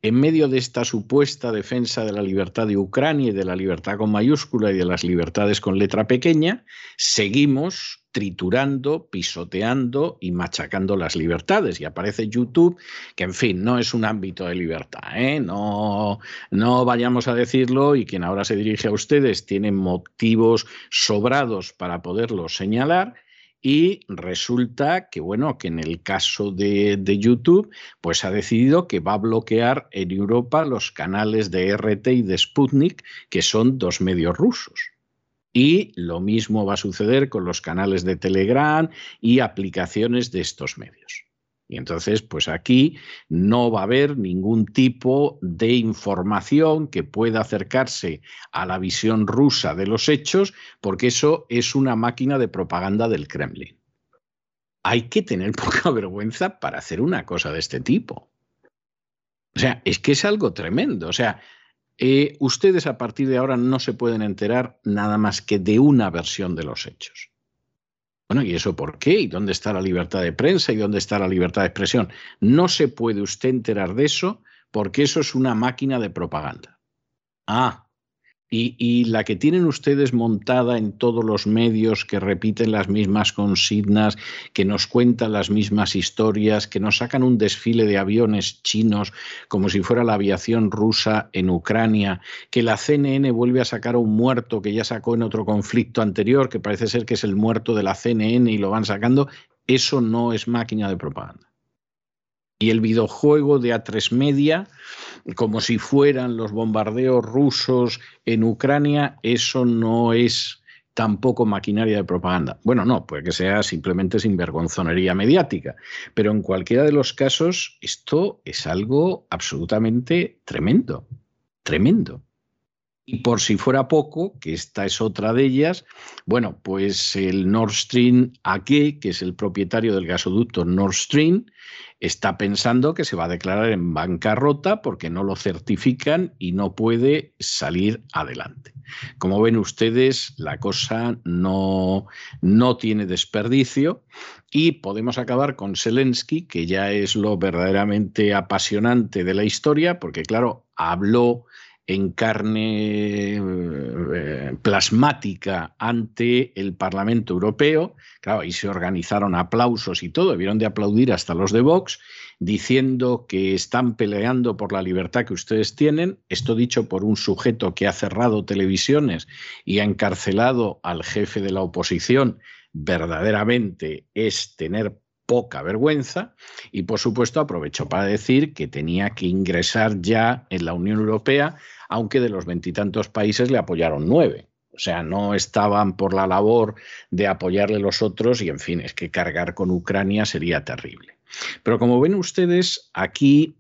en medio de esta supuesta defensa de la libertad de Ucrania y de la libertad con mayúscula y de las libertades con letra pequeña, seguimos triturando, pisoteando y machacando las libertades. Y aparece YouTube, que en fin, no es un ámbito de libertad, ¿eh? no, no vayamos a decirlo y quien ahora se dirige a ustedes tiene motivos sobrados para poderlo señalar. Y resulta que, bueno, que en el caso de, de, YouTube, pues ha decidido que va a bloquear en Europa los canales de RT y de Sputnik, que son dos medios rusos. Y lo mismo va a suceder con los canales de Telegram y aplicaciones de estos medios. Y entonces, pues aquí no va a haber ningún tipo de información que pueda acercarse a la visión rusa de los hechos, porque eso es una máquina de propaganda del Kremlin. Hay que tener poca vergüenza para hacer una cosa de este tipo. O sea, es que es algo tremendo. O sea, eh, ustedes a partir de ahora no se pueden enterar nada más que de una versión de los hechos. Bueno, ¿y eso por qué? ¿Y dónde está la libertad de prensa? ¿Y dónde está la libertad de expresión? No se puede usted enterar de eso porque eso es una máquina de propaganda. Ah, y, la que tienen ustedes montada en todos los medios, que repiten las mismas consignas, que nos cuentan las mismas historias, que nos sacan un desfile de aviones chinos como si fuera la aviación rusa en Ucrania, que la CNN vuelve a sacar a un muerto que ya sacó en otro conflicto anterior, que parece ser que es el muerto de la CNN y lo van sacando, eso no es máquina de propaganda. Y el videojuego de A3 Media, como si fueran los bombardeos rusos en Ucrania, eso no es tampoco maquinaria de propaganda. Bueno, no, puede que sea simplemente sinvergonzonería mediática, pero en cualquiera de los casos esto es algo absolutamente tremendo, tremendo. Y por si fuera poco, que esta es otra de ellas, bueno, pues el Nord Stream AG, que es el propietario del gasoducto Nord Stream, está pensando que se va a declarar en bancarrota porque no lo certifican y no puede salir adelante. Como ven ustedes, la cosa no, no tiene desperdicio y podemos acabar con Zelensky, que ya es lo verdaderamente apasionante de la historia, porque claro, habló en carne eh, plasmática ante el Parlamento Europeo. Claro, ahí se organizaron aplausos y todo, debieron de aplaudir hasta los de Vox, diciendo que están peleando por la libertad que ustedes tienen. Esto dicho por un sujeto que ha cerrado televisiones y ha encarcelado al jefe de la oposición, verdaderamente es tener poca vergüenza y por supuesto aprovechó para decir que tenía que ingresar ya en la Unión Europea aunque de los veintitantos países le apoyaron nueve. O sea, no estaban por la labor de apoyarle los otros y, en fin, es que cargar con Ucrania sería terrible. Pero como ven ustedes, aquí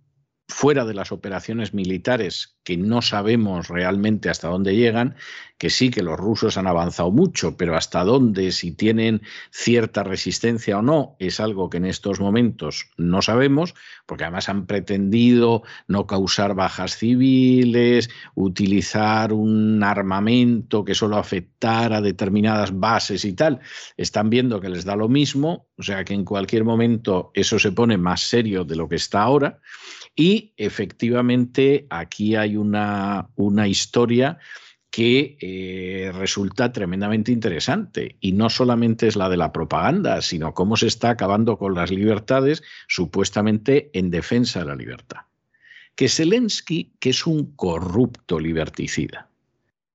fuera de las operaciones militares que no sabemos realmente hasta dónde llegan, que sí que los rusos han avanzado mucho, pero hasta dónde, si tienen cierta resistencia o no, es algo que en estos momentos no sabemos, porque además han pretendido no causar bajas civiles, utilizar un armamento que solo afectara a determinadas bases y tal. Están viendo que les da lo mismo, o sea que en cualquier momento eso se pone más serio de lo que está ahora. Y efectivamente aquí hay una, una historia que eh, resulta tremendamente interesante. Y no solamente es la de la propaganda, sino cómo se está acabando con las libertades supuestamente en defensa de la libertad. Que Zelensky, que es un corrupto liberticida,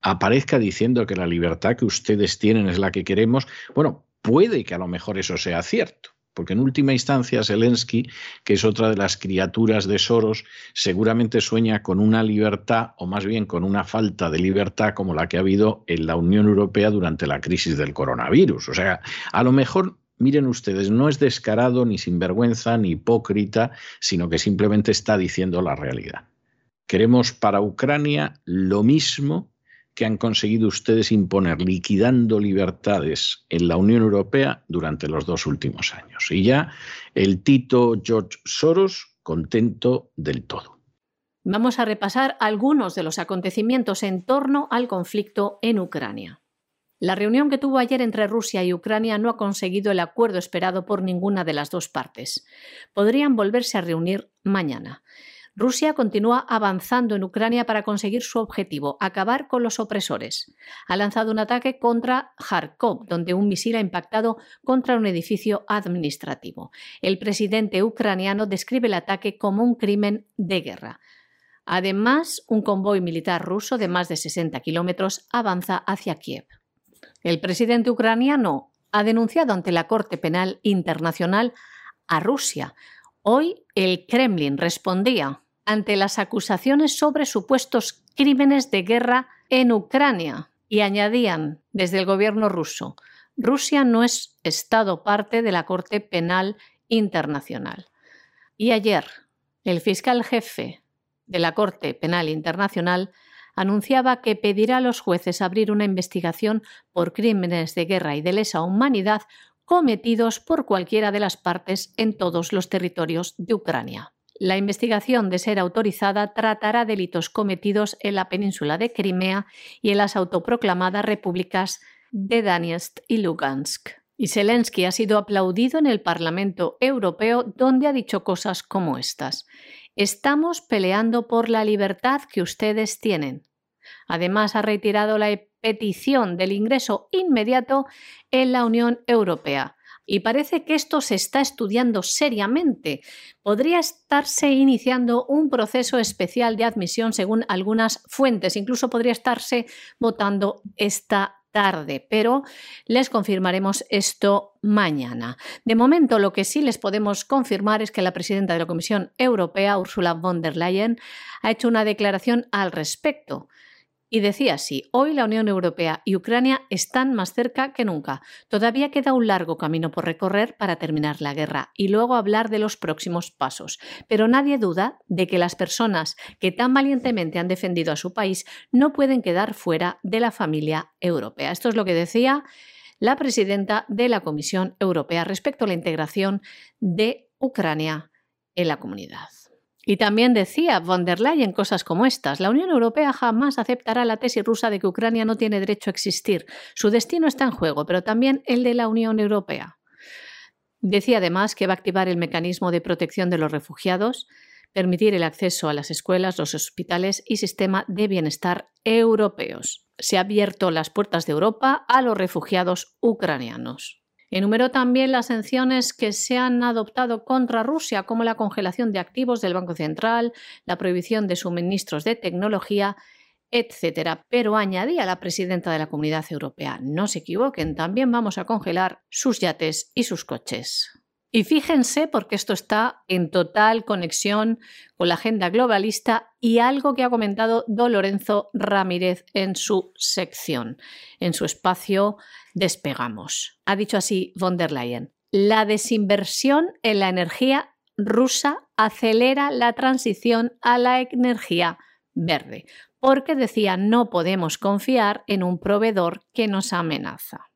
aparezca diciendo que la libertad que ustedes tienen es la que queremos, bueno, puede que a lo mejor eso sea cierto porque en última instancia Zelensky, que es otra de las criaturas de Soros, seguramente sueña con una libertad, o más bien con una falta de libertad como la que ha habido en la Unión Europea durante la crisis del coronavirus. O sea, a lo mejor miren ustedes, no es descarado, ni sinvergüenza, ni hipócrita, sino que simplemente está diciendo la realidad. Queremos para Ucrania lo mismo que han conseguido ustedes imponer liquidando libertades en la Unión Europea durante los dos últimos años. Y ya el Tito George Soros contento del todo. Vamos a repasar algunos de los acontecimientos en torno al conflicto en Ucrania. La reunión que tuvo ayer entre Rusia y Ucrania no ha conseguido el acuerdo esperado por ninguna de las dos partes. Podrían volverse a reunir mañana. Rusia continúa avanzando en Ucrania para conseguir su objetivo, acabar con los opresores. Ha lanzado un ataque contra Kharkov, donde un misil ha impactado contra un edificio administrativo. El presidente ucraniano describe el ataque como un crimen de guerra. Además, un convoy militar ruso de más de 60 kilómetros avanza hacia Kiev. El presidente ucraniano ha denunciado ante la Corte Penal Internacional a Rusia. Hoy el Kremlin respondía ante las acusaciones sobre supuestos crímenes de guerra en Ucrania y añadían desde el gobierno ruso, Rusia no es Estado parte de la Corte Penal Internacional. Y ayer, el fiscal jefe de la Corte Penal Internacional anunciaba que pedirá a los jueces abrir una investigación por crímenes de guerra y de lesa humanidad cometidos por cualquiera de las partes en todos los territorios de Ucrania. La investigación, de ser autorizada, tratará delitos cometidos en la península de Crimea y en las autoproclamadas repúblicas de Donetsk y Lugansk. Y Zelensky ha sido aplaudido en el Parlamento Europeo, donde ha dicho cosas como estas. Estamos peleando por la libertad que ustedes tienen. Además, ha retirado la petición del ingreso inmediato en la Unión Europea. Y parece que esto se está estudiando seriamente. Podría estarse iniciando un proceso especial de admisión según algunas fuentes. Incluso podría estarse votando esta tarde, pero les confirmaremos esto mañana. De momento, lo que sí les podemos confirmar es que la presidenta de la Comisión Europea, Ursula von der Leyen, ha hecho una declaración al respecto. Y decía así, hoy la Unión Europea y Ucrania están más cerca que nunca. Todavía queda un largo camino por recorrer para terminar la guerra y luego hablar de los próximos pasos. Pero nadie duda de que las personas que tan valientemente han defendido a su país no pueden quedar fuera de la familia europea. Esto es lo que decía la presidenta de la Comisión Europea respecto a la integración de Ucrania en la comunidad. Y también decía von der Leyen cosas como estas. La Unión Europea jamás aceptará la tesis rusa de que Ucrania no tiene derecho a existir. Su destino está en juego, pero también el de la Unión Europea. Decía además que va a activar el mecanismo de protección de los refugiados, permitir el acceso a las escuelas, los hospitales y sistema de bienestar europeos. Se ha abierto las puertas de Europa a los refugiados ucranianos. Enumeró también las sanciones que se han adoptado contra Rusia, como la congelación de activos del Banco Central, la prohibición de suministros de tecnología, etc. Pero añadía la presidenta de la Comunidad Europea, no se equivoquen, también vamos a congelar sus yates y sus coches. Y fíjense porque esto está en total conexión con la agenda globalista y algo que ha comentado Don Lorenzo Ramírez en su sección, en su espacio Despegamos. Ha dicho así von der Leyen. La desinversión en la energía rusa acelera la transición a la energía verde, porque decía no podemos confiar en un proveedor que nos amenaza.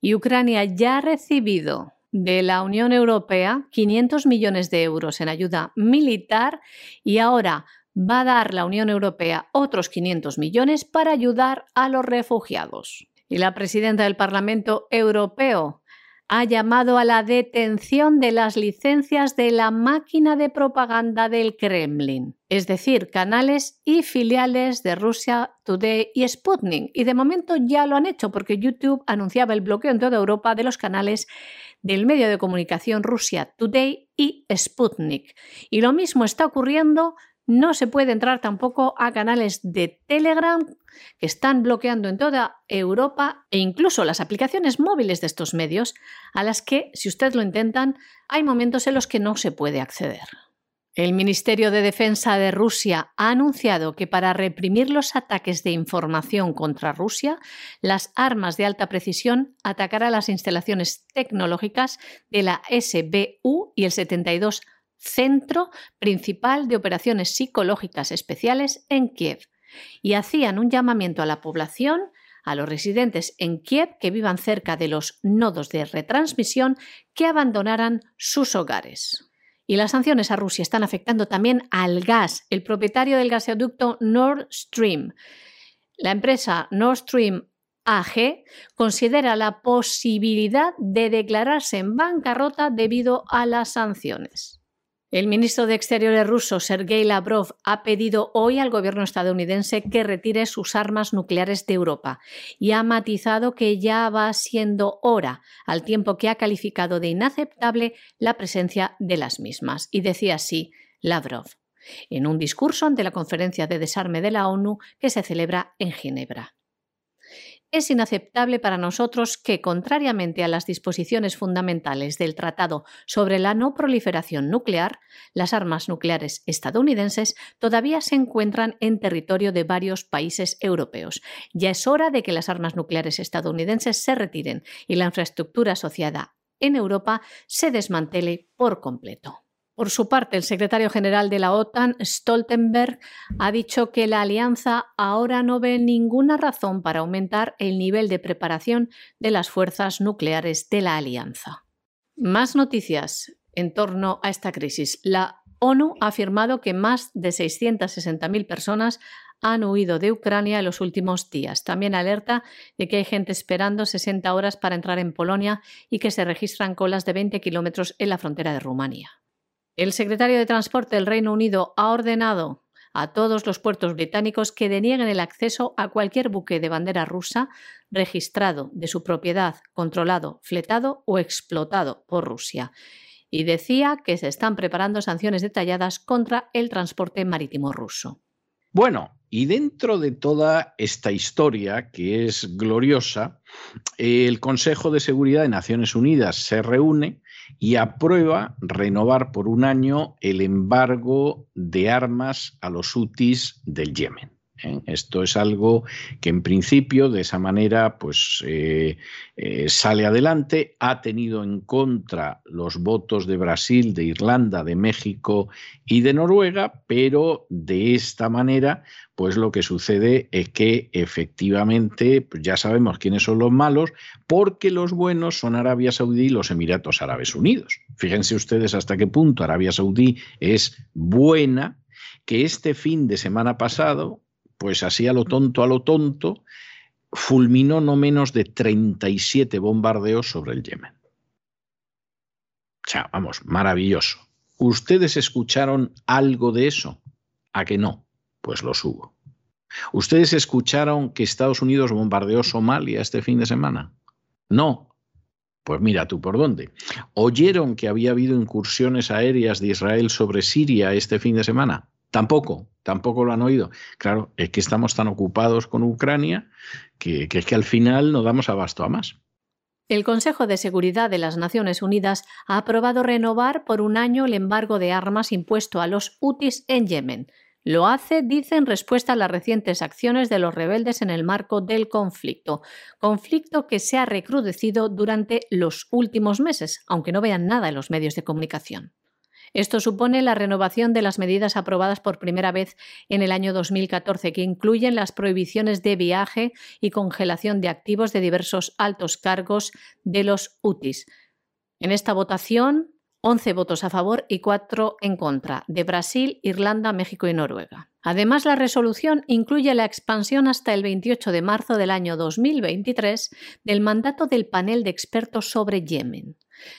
Y Ucrania ya ha recibido de la Unión Europea 500 millones de euros en ayuda militar y ahora va a dar la Unión Europea otros 500 millones para ayudar a los refugiados. Y la presidenta del Parlamento Europeo ha llamado a la detención de las licencias de la máquina de propaganda del Kremlin, es decir, canales y filiales de Rusia Today y Sputnik. Y de momento ya lo han hecho porque YouTube anunciaba el bloqueo en toda Europa de los canales del medio de comunicación Rusia Today y Sputnik. Y lo mismo está ocurriendo no se puede entrar tampoco a canales de Telegram que están bloqueando en toda Europa e incluso las aplicaciones móviles de estos medios a las que, si ustedes lo intentan, hay momentos en los que no se puede acceder. El Ministerio de Defensa de Rusia ha anunciado que para reprimir los ataques de información contra Rusia, las armas de alta precisión atacarán las instalaciones tecnológicas de la SBU y el 72 Centro Principal de Operaciones Psicológicas Especiales en Kiev, y hacían un llamamiento a la población, a los residentes en Kiev que vivan cerca de los nodos de retransmisión, que abandonaran sus hogares. Y las sanciones a Rusia están afectando también al gas. El propietario del gasoducto Nord Stream, la empresa Nord Stream AG, considera la posibilidad de declararse en bancarrota debido a las sanciones. El ministro de Exteriores ruso, Sergei Lavrov, ha pedido hoy al gobierno estadounidense que retire sus armas nucleares de Europa y ha matizado que ya va siendo hora, al tiempo que ha calificado de inaceptable la presencia de las mismas. Y decía así Lavrov, en un discurso ante la conferencia de desarme de la ONU que se celebra en Ginebra. Es inaceptable para nosotros que, contrariamente a las disposiciones fundamentales del Tratado sobre la no proliferación nuclear, las armas nucleares estadounidenses todavía se encuentran en territorio de varios países europeos. Ya es hora de que las armas nucleares estadounidenses se retiren y la infraestructura asociada en Europa se desmantele por completo. Por su parte, el secretario general de la OTAN, Stoltenberg, ha dicho que la alianza ahora no ve ninguna razón para aumentar el nivel de preparación de las fuerzas nucleares de la alianza. Más noticias en torno a esta crisis. La ONU ha afirmado que más de 660.000 personas han huido de Ucrania en los últimos días. También alerta de que hay gente esperando 60 horas para entrar en Polonia y que se registran colas de 20 kilómetros en la frontera de Rumanía. El secretario de Transporte del Reino Unido ha ordenado a todos los puertos británicos que denieguen el acceso a cualquier buque de bandera rusa registrado de su propiedad, controlado, fletado o explotado por Rusia. Y decía que se están preparando sanciones detalladas contra el transporte marítimo ruso. Bueno, y dentro de toda esta historia, que es gloriosa, el Consejo de Seguridad de Naciones Unidas se reúne y aprueba renovar por un año el embargo de armas a los hutis del Yemen. ¿Eh? Esto es algo que en principio de esa manera pues eh, eh, sale adelante. Ha tenido en contra los votos de Brasil, de Irlanda, de México y de Noruega, pero de esta manera pues lo que sucede es que efectivamente pues ya sabemos quiénes son los malos, porque los buenos son Arabia Saudí y los Emiratos Árabes Unidos. Fíjense ustedes hasta qué punto Arabia Saudí es buena que este fin de semana pasado pues así a lo tonto, a lo tonto, fulminó no menos de 37 bombardeos sobre el Yemen. O sea, vamos, maravilloso. ¿Ustedes escucharon algo de eso? ¿A que no? Pues lo subo. ¿Ustedes escucharon que Estados Unidos bombardeó Somalia este fin de semana? No. Pues mira tú por dónde. ¿Oyeron que había habido incursiones aéreas de Israel sobre Siria este fin de semana? Tampoco, tampoco lo han oído. Claro, es que estamos tan ocupados con Ucrania que, es que al final no damos abasto a más. El Consejo de Seguridad de las Naciones Unidas ha aprobado renovar por un año el embargo de armas impuesto a los hutis en Yemen. Lo hace, dice, en respuesta a las recientes acciones de los rebeldes en el marco del conflicto. Conflicto que se ha recrudecido durante los últimos meses, aunque no vean nada en los medios de comunicación. Esto supone la renovación de las medidas aprobadas por primera vez en el año 2014, que incluyen las prohibiciones de viaje y congelación de activos de diversos altos cargos de los UTIs. En esta votación, 11 votos a favor y 4 en contra, de Brasil, Irlanda, México y Noruega. Además, la resolución incluye la expansión hasta el 28 de marzo del año 2023 del mandato del panel de expertos sobre Yemen.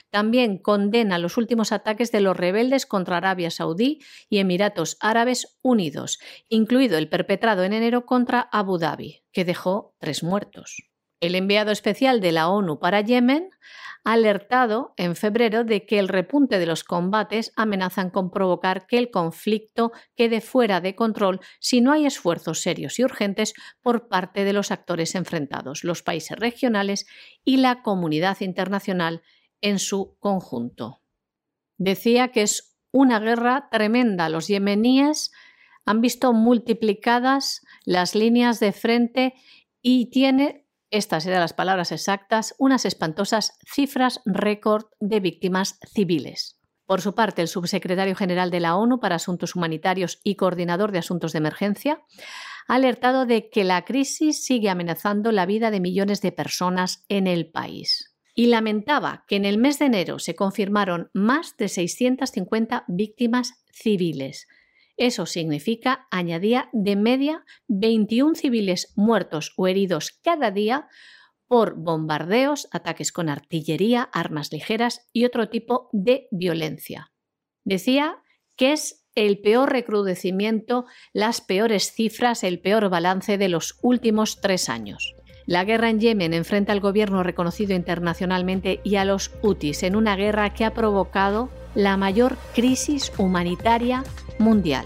También condena los últimos ataques de los rebeldes contra Arabia Saudí y Emiratos Árabes Unidos, incluido el perpetrado en enero contra Abu Dhabi, que dejó tres muertos. El enviado especial de la ONU para Yemen ha alertado en febrero de que el repunte de los combates amenazan con provocar que el conflicto quede fuera de control si no hay esfuerzos serios y urgentes por parte de los actores enfrentados, los países regionales y la comunidad internacional en su conjunto. Decía que es una guerra tremenda. Los yemeníes han visto multiplicadas las líneas de frente y tiene, estas eran las palabras exactas, unas espantosas cifras récord de víctimas civiles. Por su parte, el subsecretario general de la ONU para Asuntos Humanitarios y coordinador de asuntos de emergencia ha alertado de que la crisis sigue amenazando la vida de millones de personas en el país y lamentaba que en el mes de enero se confirmaron más de 650 víctimas civiles. Eso significa, añadía, de media 21 civiles muertos o heridos cada día por bombardeos, ataques con artillería, armas ligeras y otro tipo de violencia. Decía que es el peor recrudecimiento, las peores cifras, el peor balance de los últimos tres años. La guerra en Yemen enfrenta al gobierno reconocido internacionalmente y a los hutis en una guerra que ha provocado la mayor crisis humanitaria mundial.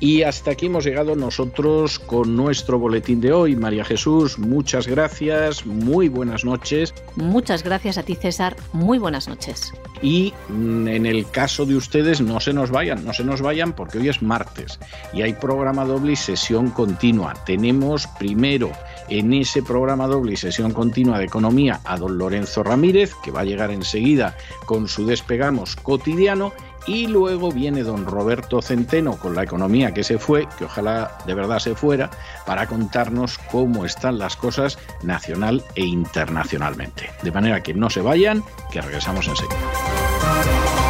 Y hasta aquí hemos llegado nosotros con nuestro boletín de hoy. María Jesús, muchas gracias, muy buenas noches. Muchas gracias a ti, César, muy buenas noches. Y mm, en el caso de ustedes, no se nos vayan, no se nos vayan porque hoy es martes y hay programa doble y sesión continua. Tenemos primero en ese programa doble y sesión continua de economía a don Lorenzo Ramírez, que va a llegar enseguida con su despegamos cotidiano, y luego viene don Roberto Centeno con la economía que se fue, que ojalá de verdad se fuera, para contarnos cómo están las cosas nacional e internacionalmente. De manera que no se vayan, que regresamos enseguida.